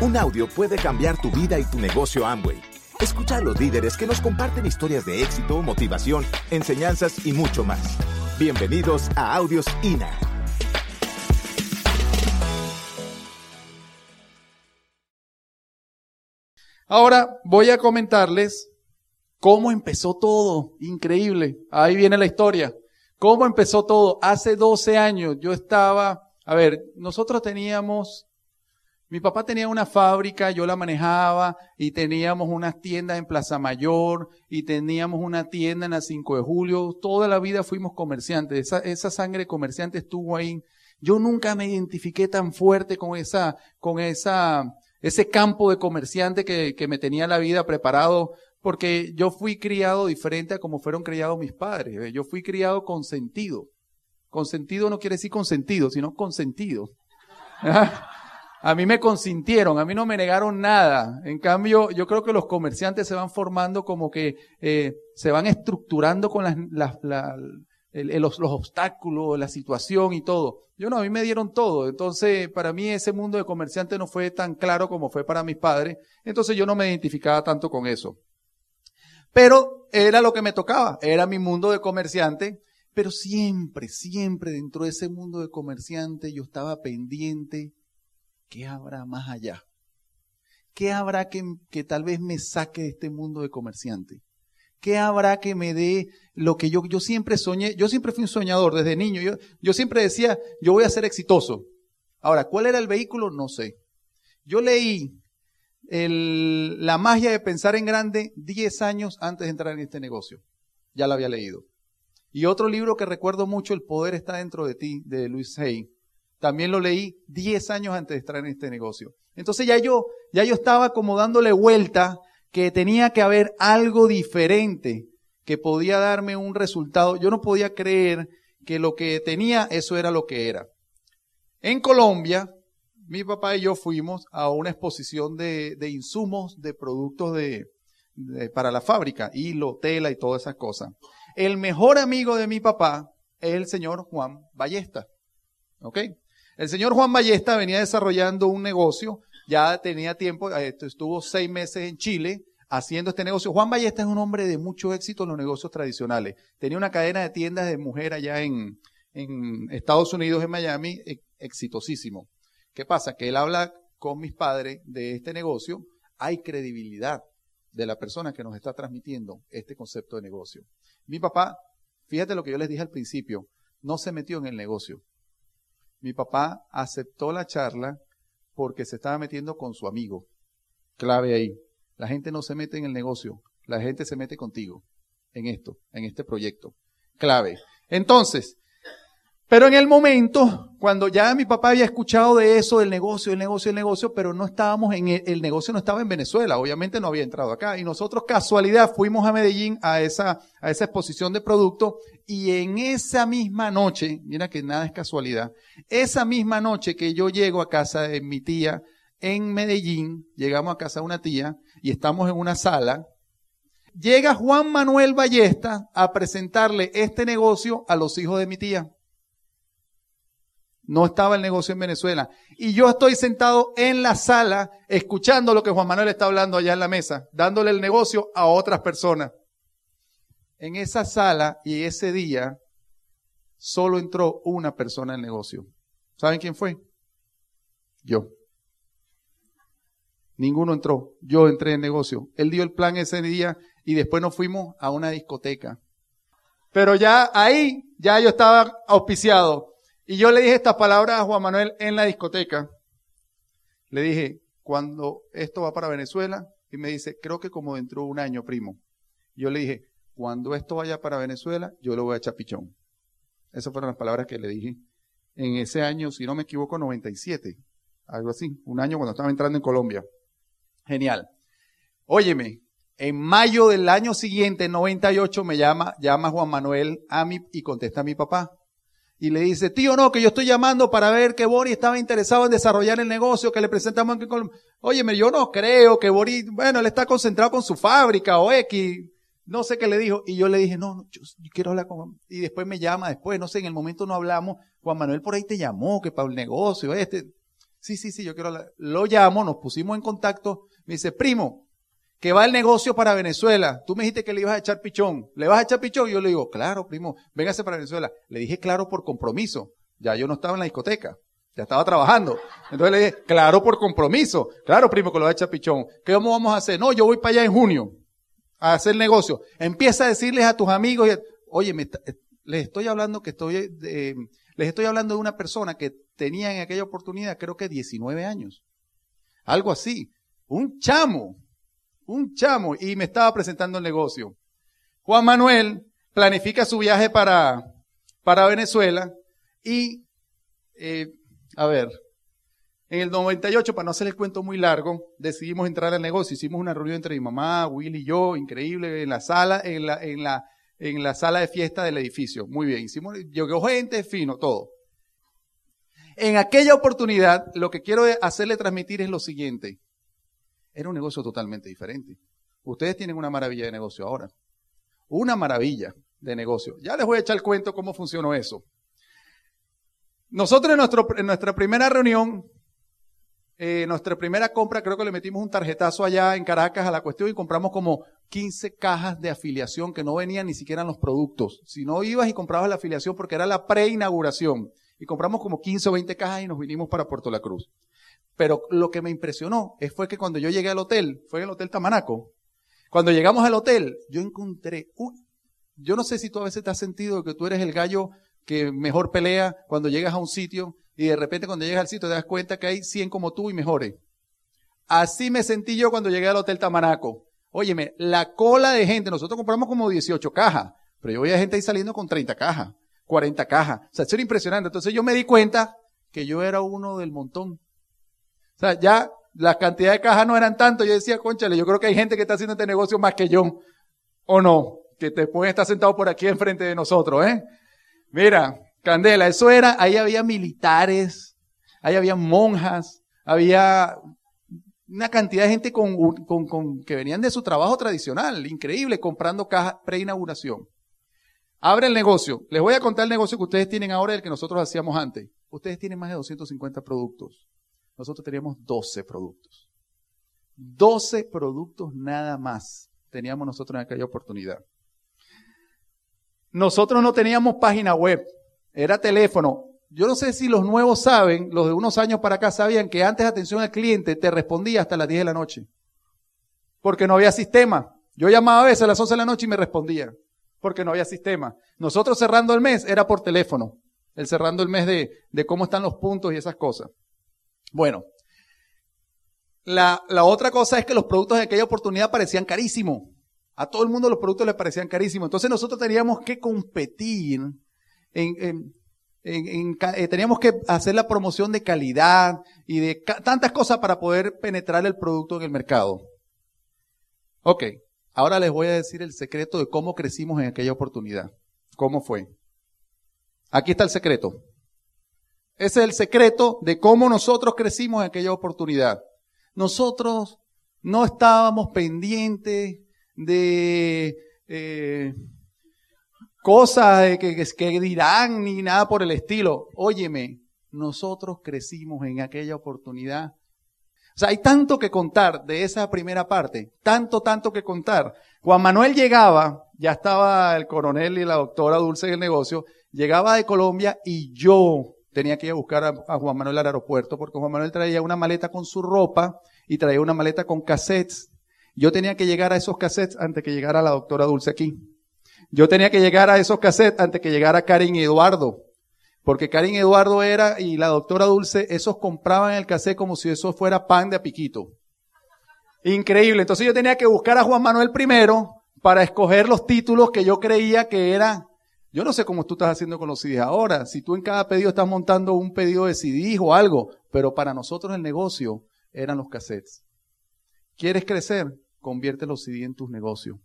Un audio puede cambiar tu vida y tu negocio Amway. Escucha a los líderes que nos comparten historias de éxito, motivación, enseñanzas y mucho más. Bienvenidos a Audios INA. Ahora voy a comentarles cómo empezó todo. Increíble. Ahí viene la historia. ¿Cómo empezó todo? Hace 12 años yo estaba, a ver, nosotros teníamos, mi papá tenía una fábrica, yo la manejaba y teníamos unas tiendas en Plaza Mayor y teníamos una tienda en la 5 de julio. Toda la vida fuimos comerciantes. Esa, esa sangre comerciante estuvo ahí. Yo nunca me identifiqué tan fuerte con esa, con esa, ese campo de comerciante que, que me tenía la vida preparado porque yo fui criado diferente a como fueron criados mis padres. Yo fui criado con sentido. Con sentido no quiere decir con sentido, sino con sentido. A mí me consintieron, a mí no me negaron nada. En cambio, yo creo que los comerciantes se van formando como que eh, se van estructurando con las, las, los, los obstáculos, la situación y todo. Yo no, a mí me dieron todo. Entonces, para mí ese mundo de comerciante no fue tan claro como fue para mis padres. Entonces yo no me identificaba tanto con eso. Pero era lo que me tocaba, era mi mundo de comerciante, pero siempre, siempre dentro de ese mundo de comerciante yo estaba pendiente, ¿qué habrá más allá? ¿Qué habrá que, tal vez me saque de este mundo de comerciante? ¿Qué habrá que me dé lo que yo, siempre soñé? Yo siempre fui un soñador desde niño. Yo, yo siempre decía, yo voy a ser exitoso. Ahora, ¿cuál era el vehículo? No sé. Yo leí el, la magia de pensar en grande 10 años antes de entrar en este negocio. Ya lo había leído. Y otro libro que recuerdo mucho, El poder está dentro de ti, de Luis Hay. También lo leí 10 años antes de entrar en este negocio. Entonces ya yo, ya yo estaba como dándole vuelta que tenía que haber algo diferente que podía darme un resultado. Yo no podía creer que lo que tenía, eso era lo que era. En Colombia, mi papá y yo fuimos a una exposición de, de insumos de productos de, para la fábrica, hilo, tela y todas esas cosas. El mejor amigo de mi papá es el señor Juan Ballesta. ¿Ok? El señor Juan Ballesta venía desarrollando un negocio, ya tenía tiempo, eh, estuvo seis meses en Chile haciendo este negocio. Juan Ballesta es un hombre de mucho éxito en los negocios tradicionales. Tenía una cadena de tiendas de mujer allá en, en Estados Unidos, en Miami, exitosísimo. ¿Qué pasa? Que él habla con mis padres de este negocio, hay credibilidad de la persona que nos está transmitiendo este concepto de negocio. Mi papá, fíjate lo que yo les dije al principio, no se metió en el negocio. Mi papá aceptó la charla porque se estaba metiendo con su amigo. Clave ahí. La gente no se mete en el negocio, la gente se mete contigo en esto, en este proyecto. Clave. Entonces, pero en el momento, cuando ya mi papá había escuchado de eso, del negocio, el negocio, el negocio, pero no estábamos en el, el, negocio no estaba en Venezuela, obviamente no había entrado acá. Y nosotros casualidad fuimos a Medellín a esa, a esa exposición de productos y en esa misma noche, mira que nada es casualidad, esa misma noche que yo llego a casa de mi tía en Medellín, llegamos a casa de una tía y estamos en una sala, llega Juan Manuel Ballesta a presentarle este negocio a los hijos de mi tía. No estaba el negocio en Venezuela. Y yo estoy sentado en la sala escuchando lo que Juan Manuel está hablando allá en la mesa, dándole el negocio a otras personas. En esa sala y ese día solo entró una persona al negocio. ¿Saben quién fue? Yo. Ninguno entró. Yo entré en negocio. Él dio el plan ese día y después nos fuimos a una discoteca. Pero ya ahí, ya yo estaba auspiciado. Y yo le dije estas palabras a Juan Manuel en la discoteca. Le dije, cuando esto va para Venezuela, y me dice, creo que como dentro de un año, primo. Yo le dije, cuando esto vaya para Venezuela, yo lo voy a echar pichón. Esas fueron las palabras que le dije en ese año, si no me equivoco, 97. Algo así. Un año cuando estaba entrando en Colombia. Genial. Óyeme, en mayo del año siguiente, 98, me llama, llama Juan Manuel a mí y contesta a mi papá y le dice, tío, no, que yo estoy llamando para ver que Boris estaba interesado en desarrollar el negocio que le presentamos aquí con... Óyeme, yo no creo que Boris, bueno, él está concentrado con su fábrica o X, no sé qué le dijo. Y yo le dije, no, no yo, quiero hablar con... Y después me llama, después, no sé, en el momento no hablamos. Juan Manuel por ahí te llamó, que para el negocio, este... Sí, sí, sí, yo quiero hablar. Lo llamo, nos pusimos en contacto. Me dice, primo, que va el negocio para Venezuela. Tú me dijiste que le ibas a echar pichón. ¿Le vas a echar pichón? Y yo le digo, claro, primo, véngase para Venezuela. Le dije claro por compromiso. Ya yo no estaba en la discoteca. Ya estaba trabajando. Entonces le dije, claro por compromiso. Claro, primo, que lo va a echar pichón. ¿Qué vamos a hacer? No, yo voy para allá en junio a hacer negocio. Empieza a decirles a tus amigos, oye, me, eh, les estoy hablando que estoy, eh, les estoy hablando de una persona que tenía en aquella oportunidad creo que 19 años. Algo así. Un chamo un chamo, y me estaba presentando el negocio. Juan Manuel planifica su viaje para, para Venezuela y, eh, a ver, en el 98, para no hacer el cuento muy largo, decidimos entrar al negocio. Hicimos una reunión entre mi mamá, Will y yo, increíble, en la sala, en la, en la, en la sala de fiesta del edificio. Muy bien, hicimos, llegó gente, fino, todo. En aquella oportunidad, lo que quiero hacerle transmitir es lo siguiente. Era un negocio totalmente diferente. Ustedes tienen una maravilla de negocio ahora. Una maravilla de negocio. Ya les voy a echar el cuento cómo funcionó eso. Nosotros en, nuestra primera reunión, eh, nuestra primera compra, creo que le metimos un tarjetazo allá en Caracas a la cuestión y compramos como 15 cajas de afiliación que no venían ni siquiera en los productos. Si no ibas y comprabas la afiliación porque era la preinauguración. Y compramos como 15 o 20 cajas y nos vinimos para Puerto La Cruz. Pero lo que me impresionó fue que cuando yo llegué al hotel, fue en el Hotel Tamanaco, cuando llegamos al hotel, yo encontré, yo no sé si tú a veces te has sentido que tú eres el gallo que mejor pelea cuando llegas a un sitio y de repente cuando llegas al sitio te das cuenta que hay 100 como tú y mejores. Así me sentí yo cuando llegué al Hotel Tamanaco. Óyeme, la cola de gente, nosotros compramos como 18 cajas, pero yo veía gente ahí saliendo con 30 cajas, 40 cajas. O sea, eso era impresionante. Entonces yo me di cuenta que yo era uno del montón. O sea, ya la cantidad de cajas no eran tanto. Yo decía, conchale, yo creo que hay gente que está haciendo este negocio más que yo. ¿O no? Que te pueden estar sentado por aquí enfrente de nosotros, ¿eh? Mira, Candela, eso era, ahí había militares, ahí había monjas, había una cantidad de gente con, con, con, que venían de su trabajo tradicional, increíble, comprando cajas pre-inauguración. Abre el negocio. Les voy a contar el negocio que ustedes tienen ahora y el que nosotros hacíamos antes. Ustedes tienen más de 250 productos nosotros teníamos 12 productos. 12 productos nada más teníamos nosotros en aquella oportunidad. Nosotros no teníamos página web, era teléfono. Yo no sé si los nuevos saben, los de unos años para acá sabían que antes atención al cliente te respondía hasta las 10 de la noche. Porque no había sistema. Yo llamaba a veces a las 11 de la noche y me respondía. Porque no había sistema. Nosotros cerrando el mes era por teléfono. El cerrando el mes de, de cómo están los puntos y esas cosas. Bueno, la, otra cosa es que los productos de aquella oportunidad parecían carísimos. A todo el mundo los productos le parecían carísimos. Entonces nosotros teníamos que competir en, eh, teníamos que hacer la promoción de calidad y de tantas cosas para poder penetrar el producto en el mercado. Ok, ahora les voy a decir el secreto de cómo crecimos en aquella oportunidad. ¿Cómo fue? Aquí está el secreto. Ese es el secreto de cómo nosotros crecimos en aquella oportunidad. Nosotros no estábamos pendientes de eh, cosas que, que dirán ni nada por el estilo. Óyeme, nosotros crecimos en aquella oportunidad. O sea, hay tanto que contar de esa primera parte, tanto, tanto que contar. Juan Manuel llegaba, ya estaba el coronel y la doctora Dulce en el negocio, llegaba de Colombia y yo tenía que ir a buscar a, Juan Manuel al aeropuerto porque Juan Manuel traía una maleta con su ropa y traía una maleta con cassettes. Yo tenía que llegar a esos cassettes antes que llegara la doctora Dulce aquí. Yo tenía que llegar a esos cassettes antes que llegara Karin y Eduardo. Porque Karin y Eduardo era y la doctora Dulce, esos compraban el cassette como si eso fuera pan de apiquito. Increíble. Entonces yo tenía que buscar a Juan Manuel primero para escoger los títulos que yo creía que eran yo no sé cómo tú estás haciendo con los CDs ahora, si tú en cada pedido estás montando un pedido de CDs o algo, pero para nosotros el negocio eran los cassettes. ¿Quieres crecer? Convierte los CDs en tus negocios.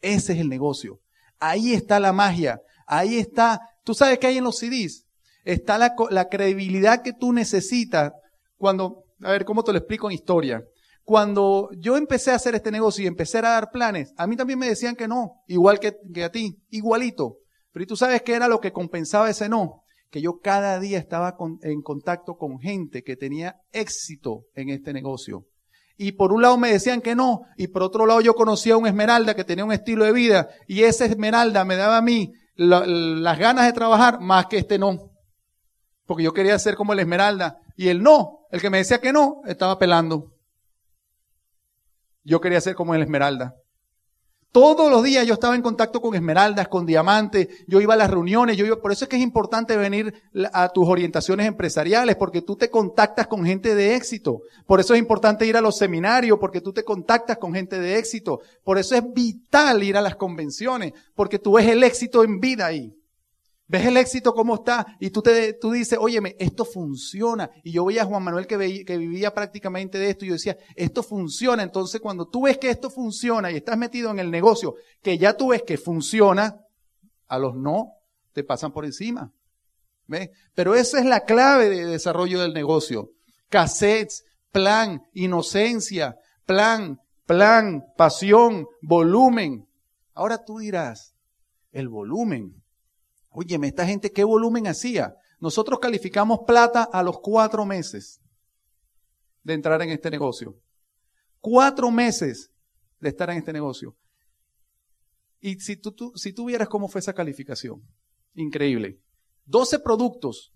Ese es el negocio. Ahí está la magia. Ahí está. ¿Tú sabes qué hay en los CDs? Está la, credibilidad que tú necesitas cuando, a ver, ¿cómo te lo explico en historia? Cuando yo empecé a hacer este negocio y empecé a dar planes, a mí también me decían que no, igual que a ti, igualito. Pero tú sabes qué era lo que compensaba ese no? que yo cada día estaba en contacto con gente que tenía éxito en este negocio. Y por un lado me decían que no, y por otro lado yo conocía a un esmeralda que tenía un estilo de vida, y ese esmeralda me daba a mí las ganas de trabajar más que este no. Porque yo quería ser como el esmeralda, y el no, el que me decía que no, estaba pelando. Yo quería ser como el esmeralda. Todos los días yo estaba en contacto con esmeraldas, con diamantes, yo iba a las reuniones, yo iba, por eso es que es importante venir a tus orientaciones empresariales, porque tú te contactas con gente de éxito. Por eso es importante ir a los seminarios, porque tú te contactas con gente de éxito. Por eso es vital ir a las convenciones, porque tú ves el éxito en vida ahí. Ves el éxito cómo está y tú, te, tú dices, óyeme, esto funciona. Y yo veía a Juan Manuel que, que vivía prácticamente de esto y yo decía, esto funciona. Entonces cuando tú ves que esto funciona y estás metido en el negocio, que ya tú ves que funciona, a los no te pasan por encima. ¿Ves? Pero esa es la clave de desarrollo del negocio. Cassettes, plan, inocencia, plan, plan, pasión, volumen. Ahora tú dirás, el volumen Óyeme, esta gente, ¿qué volumen hacía? Nosotros calificamos plata a los cuatro meses de entrar en este negocio. Cuatro meses de estar en este negocio. Y si tú, si tú vieras cómo fue esa calificación, increíble. 12 productos.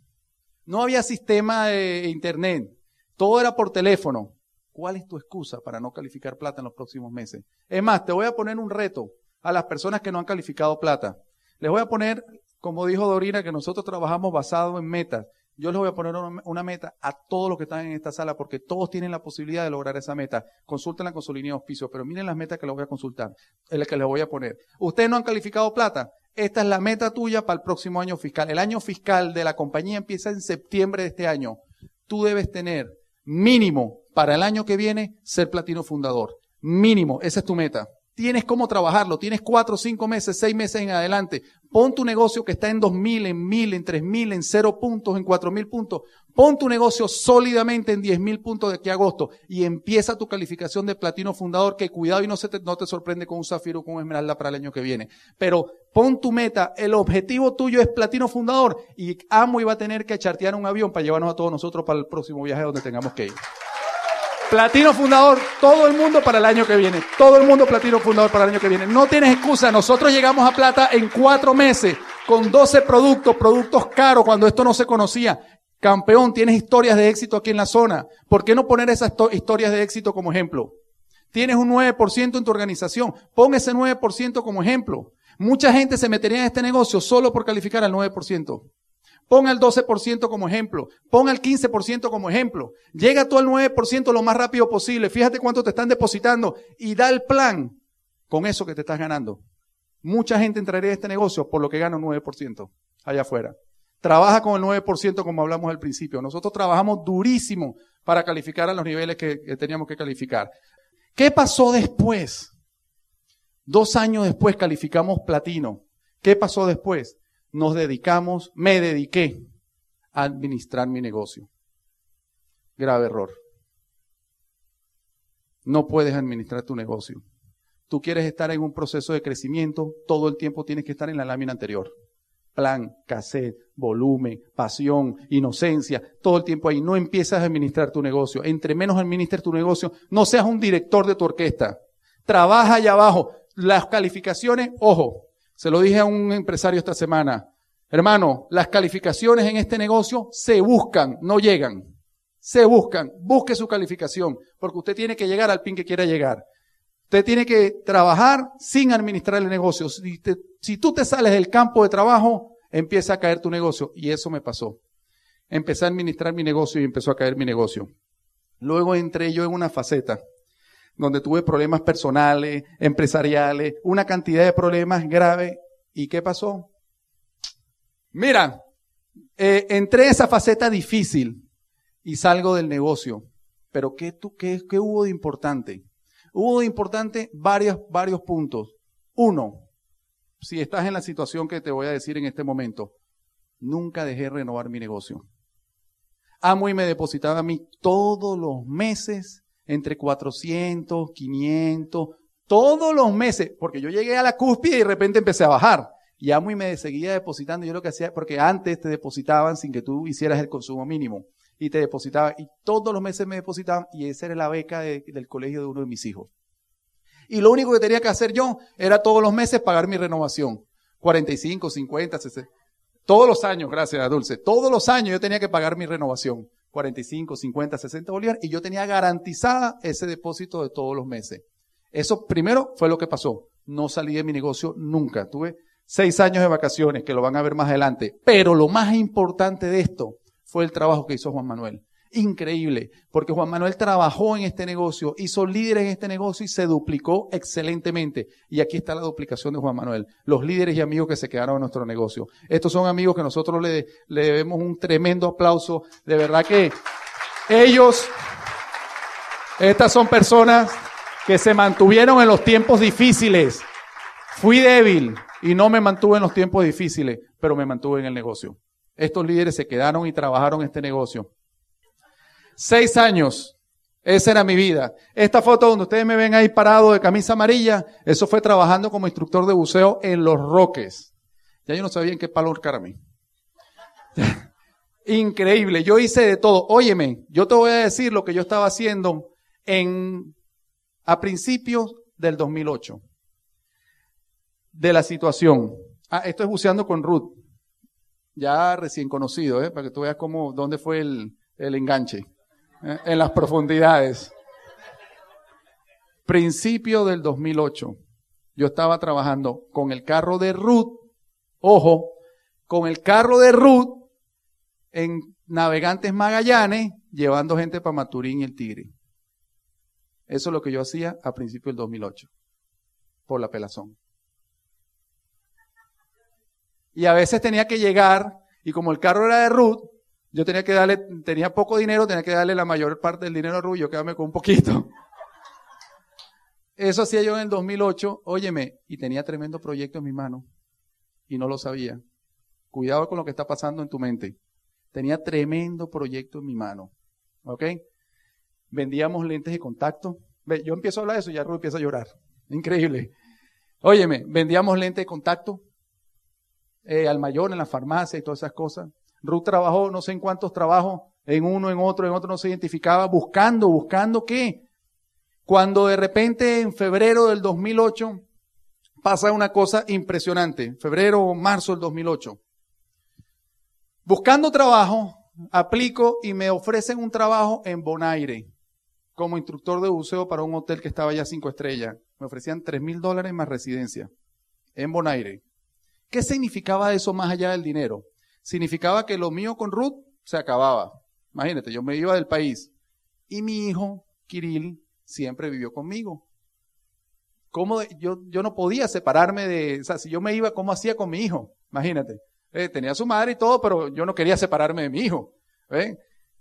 No había sistema de internet. Todo era por teléfono. ¿Cuál es tu excusa para no calificar plata en los próximos meses? Es más, te voy a poner un reto a las personas que no han calificado plata. Les voy a poner como dijo Dorina, que nosotros trabajamos basado en metas. Yo les voy a poner una, meta a todos los que están en esta sala porque todos tienen la posibilidad de lograr esa meta. Consúltenla con su línea de auspicio, pero miren las metas que les voy a consultar, las que les voy a poner. Ustedes no han calificado plata. Esta es la meta tuya para el próximo año fiscal. El año fiscal de la compañía empieza en septiembre de este año. Tú debes tener mínimo para el año que viene ser platino fundador. Mínimo, esa es tu meta. Tienes cómo trabajarlo, tienes cuatro, cinco meses, seis meses en adelante. Pon tu negocio que está en dos mil, en mil, en tres mil, en cero puntos, en cuatro mil puntos. Pon tu negocio sólidamente en diez mil puntos de aquí a agosto y empieza tu calificación de platino fundador que cuidado y no, se te, no te sorprende con un zafiro o con un esmeralda para el año que viene. Pero pon tu meta, el objetivo tuyo es platino fundador y Amo iba a tener que chartear un avión para llevarnos a todos nosotros para el próximo viaje donde tengamos que ir. Platino fundador, todo el mundo para el año que viene. Todo el mundo platino fundador para el año que viene. No tienes excusa. Nosotros llegamos a plata en cuatro meses con 12 productos, productos caros cuando esto no se conocía. Campeón, tienes historias de éxito aquí en la zona. ¿Por qué no poner esas historias de éxito como ejemplo? Tienes un 9% en tu organización. Pon ese 9% como ejemplo. Mucha gente se metería en este negocio solo por calificar al 9%. Ponga el 12% como ejemplo. Ponga el 15% como ejemplo. Llega tú al 9% lo más rápido posible. Fíjate cuánto te están depositando y da el plan con eso que te estás ganando. Mucha gente entraría a este negocio por lo que gana un 9% allá afuera. Trabaja con el 9% como hablamos al principio. Nosotros trabajamos durísimo para calificar a los niveles que, que teníamos que calificar. ¿Qué pasó después? Dos años después calificamos platino. ¿Qué pasó después? Nos dedicamos, me dediqué a administrar mi negocio. Grave error. No puedes administrar tu negocio. Tú quieres estar en un proceso de crecimiento, todo el tiempo tienes que estar en la lámina anterior. Plan, cassette, volumen, pasión, inocencia, todo el tiempo ahí. No empiezas a administrar tu negocio. Entre menos administres tu negocio, no seas un director de tu orquesta. Trabaja allá abajo. Las calificaciones, ojo, se lo dije a un empresario esta semana. Hermano, las calificaciones en este negocio se buscan, no llegan. Se buscan. Busque su calificación, porque usted tiene que llegar al pin que quiera llegar. Usted tiene que trabajar sin administrar el negocio. Si, si tú te sales del campo de trabajo, empieza a caer tu negocio. Y eso me pasó. Empecé a administrar mi negocio y empezó a caer mi negocio. Luego entré yo en una faceta donde tuve problemas personales, empresariales, una cantidad de problemas graves. ¿Y qué pasó? Mira, eh, entré en esa faceta difícil y salgo del negocio. Pero ¿qué, tú, qué, qué hubo de importante? Hubo de importante varios, varios puntos. Uno, si estás en la situación que te voy a decir en este momento, nunca dejé renovar mi negocio. Amo y me depositaba a mí todos los meses entre 400, 500, todos los meses, porque yo llegué a la cúspide y de repente empecé a bajar. Y Amway me seguía depositando. Yo lo que hacía, porque antes te depositaban sin que tú hicieras el consumo mínimo. Y te depositaban. Y todos los meses me depositaban. Y esa era la beca del colegio de uno de mis hijos. Y lo único que tenía que hacer yo era todos los meses pagar mi renovación. 45, 50, 60. Todos los años, gracias a Dulce. Todos los años yo tenía que pagar mi renovación. 45, 50, 60 bolívares. Y yo tenía garantizada ese depósito de todos los meses. Eso primero fue lo que pasó. No salí de mi negocio nunca. Tuve seis años de vacaciones, que lo van a ver más adelante. Pero lo más importante de esto fue el trabajo que hizo Juan Manuel. Increíble, porque Juan Manuel trabajó en este negocio, hizo líderes en este negocio y se duplicó excelentemente. Y aquí está la duplicación de Juan Manuel, los líderes y amigos que se quedaron en nuestro negocio. Estos son amigos que nosotros le, le debemos un tremendo aplauso. De verdad que ellos, estas son personas que se mantuvieron en los tiempos difíciles. Fui débil, y no me mantuve en los tiempos difíciles, pero me mantuve en el negocio. Estos líderes se quedaron y trabajaron este negocio. Seis años. Esa era mi vida. Esta foto donde ustedes me ven ahí parado de camisa amarilla, eso fue trabajando como instructor de buceo en Los Roques. Ya yo no sabía en qué palo a. Increíble. Yo hice de todo. Óyeme, yo te voy a decir lo que yo estaba haciendo en, a principios del 2008 de la situación. Ah, esto es buceando con Ruth, ya recién conocido, ¿eh? para que tú veas cómo, dónde fue el, el enganche. En las profundidades. Principio del 2008, yo estaba trabajando con el carro de Ruth, ojo, con el carro de Ruth en Navegantes Magallanes, llevando gente para Maturín y el Tigre. Eso es lo que yo hacía a principios del 2008, por la pelazón. Y a veces tenía que llegar, y como el carro era de Ruth, yo tenía que darle, tenía poco dinero, tenía que darle la mayor parte del dinero a Ruth, yo quedarme con un poquito. Eso hacía yo en el 2008, óyeme, y tenía tremendo proyecto en mi mano, y no lo sabía. Cuidado con lo que está pasando en tu mente. Tenía tremendo proyecto en mi mano. ¿Ok? Vendíamos lentes de contacto. Yo empiezo a hablar de eso y ya Ruth empieza a llorar. Increíble. Óyeme, vendíamos lentes de contacto, eh, al mayor en la farmacia y todas esas cosas. Ruth trabajó no sé en cuántos trabajos, en uno, en otro, en otro no se identificaba, buscando, buscando qué. Cuando de repente en febrero del 2008 pasa una cosa impresionante, febrero o marzo del 2008. Buscando trabajo, aplico y me ofrecen un trabajo en Bonaire como instructor de buceo para un hotel que estaba ya cinco estrellas. Me ofrecían tres mil dólares más residencia en Bonaire. ¿Qué significaba eso más allá del dinero? Significaba que lo mío con Ruth se acababa. Imagínate, yo me iba del país. Y mi hijo, Kirill, siempre vivió conmigo. ¿Cómo yo, yo no podía separarme de, o sea, si yo me iba, ¿cómo hacía con mi hijo? Imagínate. Eh, tenía su madre y todo, pero yo no quería separarme de mi hijo.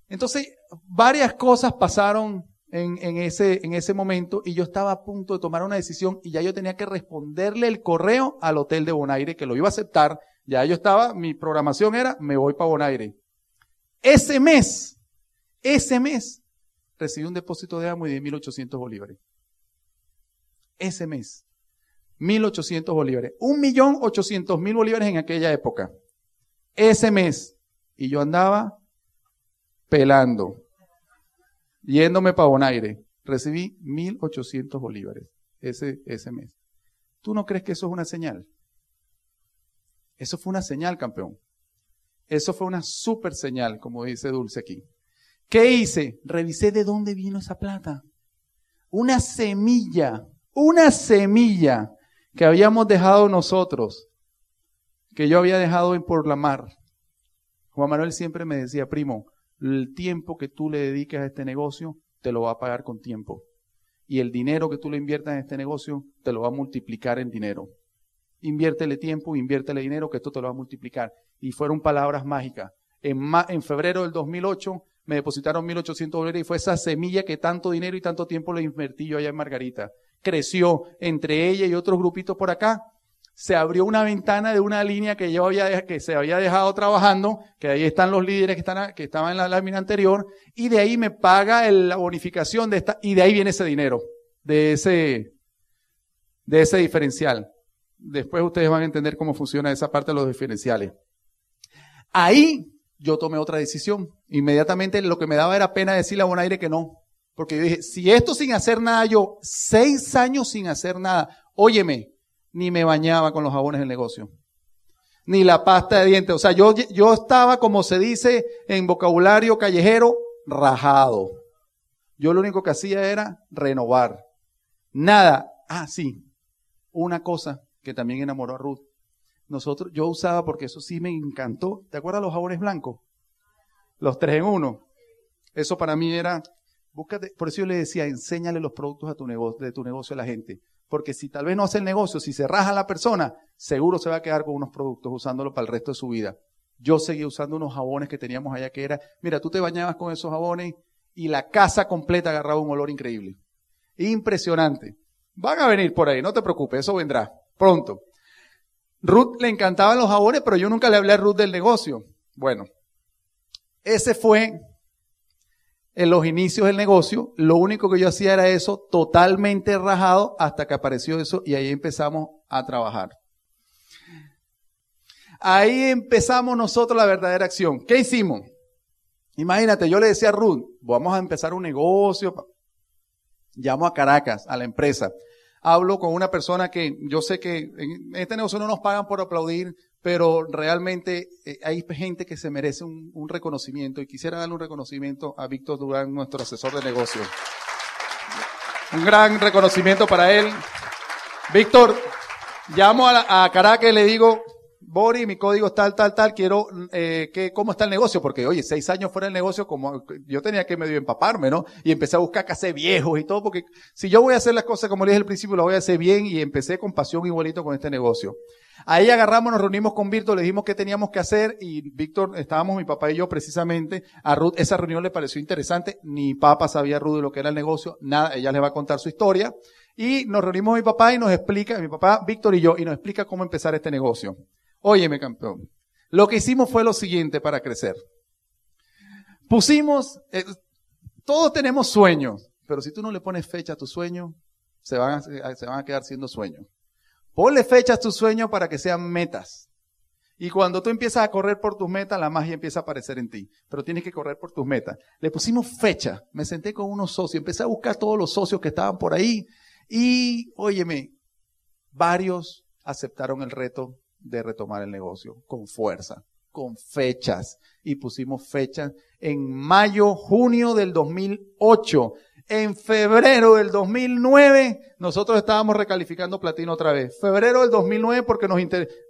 Entonces, varias cosas pasaron en, ese, en ese momento y yo estaba a punto de tomar una decisión y ya yo tenía que responderle el correo al hotel de Bonaire que lo iba a aceptar. Ya yo estaba, mi programación era, me voy para Bonaire. Ese mes, ese mes, recibí un depósito de y de 1.800 bolívares. Ese mes. 1.800 bolívares. 1.800.000 bolívares en aquella época. Ese mes. Y yo andaba pelando yéndome para Bonaire, recibí 1.800 bolívares ese, ese mes. ¿Tú no crees que eso es una señal? Eso fue una señal, campeón. Eso fue una super señal, como dice Dulce aquí. ¿Qué hice? Revisé de dónde vino esa plata. Una semilla, una semilla que habíamos dejado nosotros, que yo había dejado en por la mar. Juan Manuel siempre me decía, primo, el tiempo que tú le dediques a este negocio te lo va a pagar con tiempo. Y el dinero que tú le inviertas en este negocio te lo va a multiplicar en dinero. Inviértele tiempo, inviértele dinero, que esto te lo va a multiplicar. Y fueron palabras mágicas. En, febrero del 2008 me depositaron 1.800 dólares y fue esa semilla que tanto dinero y tanto tiempo le invertí yo allá en Margarita. Creció entre ella y otros grupitos por acá se abrió una ventana de una línea que yo había, que se había dejado trabajando, que ahí están los líderes que, estaban en la lámina anterior, y de ahí me paga la bonificación de esta, y de ahí viene ese dinero, de ese diferencial. Después ustedes van a entender cómo funciona esa parte de los diferenciales. Ahí yo tomé otra decisión. Inmediatamente lo que me daba era pena decirle a Bonaire que no. Porque yo dije, si esto sin hacer nada, yo seis años sin hacer nada, óyeme, ni me bañaba con los jabones del negocio. Ni la pasta de dientes. O sea, yo, yo estaba, como se dice en vocabulario callejero, rajado. Yo lo único que hacía era renovar. Nada. Ah, sí. Una cosa que también enamoró a Ruth. Nosotros, yo usaba porque eso sí me encantó. ¿Te acuerdas los jabones blancos? Los tres en uno. Eso para mí era, búscate, por eso yo le decía, enséñale los productos a tu negocio, de tu negocio a la gente. Porque si tal vez no hace el negocio, si se raja la persona, seguro se va a quedar con unos productos usándolo para el resto de su vida. Yo seguí usando unos jabones que teníamos allá que era, mira, tú te bañabas con esos jabones y la casa completa agarraba un olor increíble. Impresionante. Van a venir por ahí, no te preocupes, eso vendrá pronto. Ruth le encantaban los jabones, pero yo nunca le hablé a Ruth del negocio. Bueno, ese fue en los inicios del negocio. Lo único que yo hacía era eso, totalmente rajado, hasta que apareció eso y ahí empezamos a trabajar. Ahí empezamos nosotros la verdadera acción. ¿Qué hicimos? Imagínate, yo le decía a Ruth, vamos a empezar un negocio. Llamo a Caracas, a la empresa hablo con una persona que yo sé que en este negocio no nos pagan por aplaudir, pero realmente eh, hay gente que se merece un, reconocimiento y quisiera darle un reconocimiento a Víctor Durán, nuestro asesor de negocio. Un gran reconocimiento para él. Víctor, llamo a, a Caracas y le digo, Bori, mi código es tal, tal, tal, quiero, eh, que, ¿cómo está el negocio? Porque, oye, seis años fuera del negocio, como, yo tenía que medio empaparme, ¿no? Y empecé a buscar casé viejos y todo, porque si yo voy a hacer las cosas como le dije al principio, las voy a hacer bien y empecé con pasión igualito con este negocio. Ahí agarramos, nos reunimos con Víctor, le dijimos qué teníamos que hacer y Víctor, estábamos mi papá y yo precisamente, a Ruth esa reunión le pareció interesante, ni papá sabía Ruth de lo que era el negocio, nada, ella le va a contar su historia. Y nos reunimos mi papá y nos explica, mi papá, Víctor y yo, y nos explica cómo empezar este negocio. Óyeme, campeón. Lo que hicimos fue lo siguiente para crecer. Pusimos, eh, todos tenemos sueños, pero si tú no le pones fecha a tu sueño, se van a, se van a quedar siendo sueños. Ponle fecha a tus sueños para que sean metas. Y cuando tú empiezas a correr por tus metas, la magia empieza a aparecer en ti. Pero tienes que correr por tus metas. Le pusimos fecha. Me senté con unos socios. Empecé a buscar todos los socios que estaban por ahí. Y, óyeme, varios aceptaron el reto de retomar el negocio con fuerza, con fechas. Y pusimos fechas en mayo, junio del 2008. En febrero del 2009, nosotros estábamos recalificando platino otra vez. Febrero del 2009 porque nos,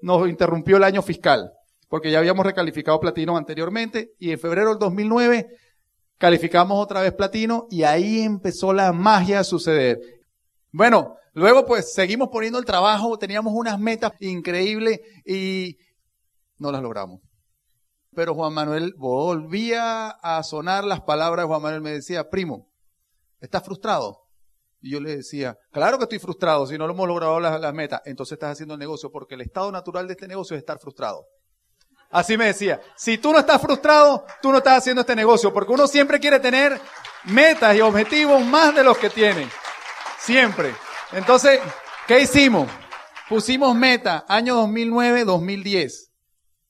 nos interrumpió el año fiscal, porque ya habíamos recalificado platino anteriormente. Y en febrero del 2009 calificamos otra vez platino y ahí empezó la magia a suceder. Bueno, Luego pues seguimos poniendo el trabajo, teníamos unas metas increíbles y no las logramos. Pero Juan Manuel volvía a sonar las palabras, Juan Manuel me decía, primo, ¿estás frustrado? Y yo le decía, claro que estoy frustrado, si no lo hemos logrado las, metas, entonces estás haciendo el negocio, porque el estado natural de este negocio es estar frustrado. Así me decía, si tú no estás frustrado, tú no estás haciendo este negocio, porque uno siempre quiere tener metas y objetivos más de los que tiene. Siempre. Entonces, ¿qué hicimos? Pusimos meta, año 2009, 2010.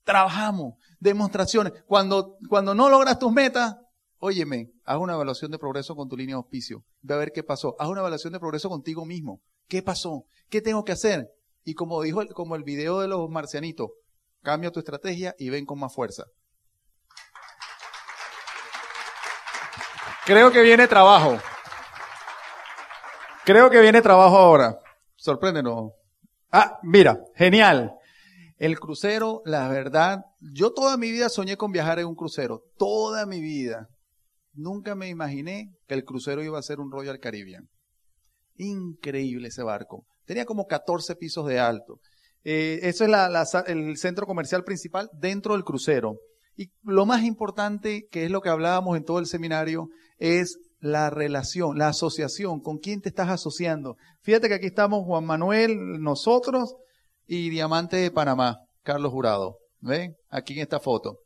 Trabajamos, demostraciones. Cuando, cuando no logras tus metas, óyeme, haz una evaluación de progreso con tu línea de auspicio. Ve a ver qué pasó. Haz una evaluación de progreso contigo mismo. ¿Qué pasó? ¿Qué tengo que hacer? Y como dijo el, como el video de los marcianitos, cambia tu estrategia y ven con más fuerza. Creo que viene trabajo. Creo que viene trabajo ahora. Sorpréndenos. Ah, mira, genial. El crucero, la verdad, yo toda mi vida soñé con viajar en un crucero. Toda mi vida. Nunca me imaginé que el crucero iba a ser un Royal Caribbean. Increíble ese barco. Tenía como 14 pisos de alto. Eh, eso es el centro comercial principal dentro del crucero. Y lo más importante, que es lo que hablábamos en todo el seminario, es la relación, la asociación, con quién te estás asociando. Fíjate que aquí estamos Juan Manuel, nosotros y Diamante de Panamá, Carlos Jurado. ¿Ven? Aquí en esta foto.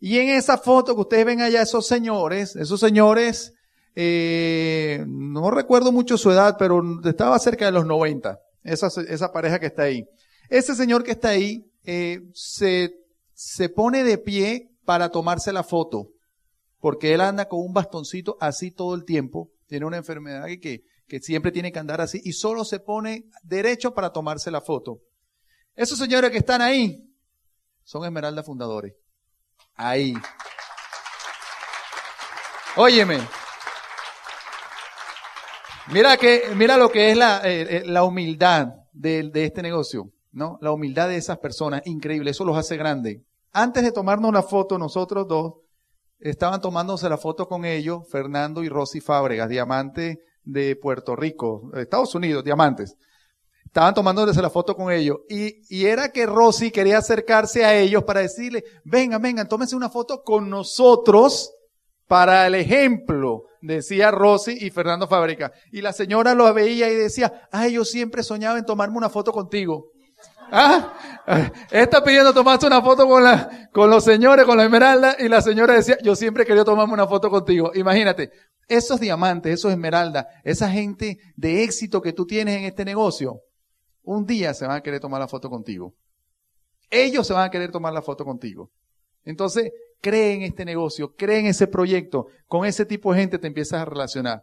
Y en esa foto que ustedes ven allá, esos señores, esos señores, eh, no recuerdo mucho su edad, pero estaba cerca de los 90, esa, esa pareja que está ahí. Ese señor que está ahí eh, se, se pone de pie para tomarse la foto, porque él anda con un bastoncito así todo el tiempo, tiene una enfermedad que, que siempre tiene que andar así y solo se pone derecho para tomarse la foto. Esos señores que están ahí son Esmeralda Fundadores. Ahí. Óyeme. Mira que, mira lo que es la, eh, eh, la humildad de, de, este negocio, ¿no? La humildad de esas personas, increíble, eso los hace grandes. Antes de tomarnos la foto, nosotros dos, estaban tomándose la foto con ellos, Fernando y Rosy Fábregas, diamantes de Puerto Rico, Estados Unidos, diamantes. Estaban tomándose la foto con ellos. Y, y era que Rosy quería acercarse a ellos para decirle, vengan, vengan, tómense una foto con nosotros para el ejemplo, decía Rosy y Fernando Fábrica. Y la señora lo veía y decía, ay, yo siempre soñaba en tomarme una foto contigo. ¿Ah? Está pidiendo tomarse una foto con, la, con los señores, con la esmeralda, y la señora decía, yo siempre quería tomarme una foto contigo. Imagínate, esos diamantes, esos esmeraldas, esa gente de éxito que tú tienes en este negocio, un día se van a querer tomar la foto contigo. Ellos se van a querer tomar la foto contigo. Entonces, cree en este negocio, cree en ese proyecto, con ese tipo de gente te empiezas a relacionar.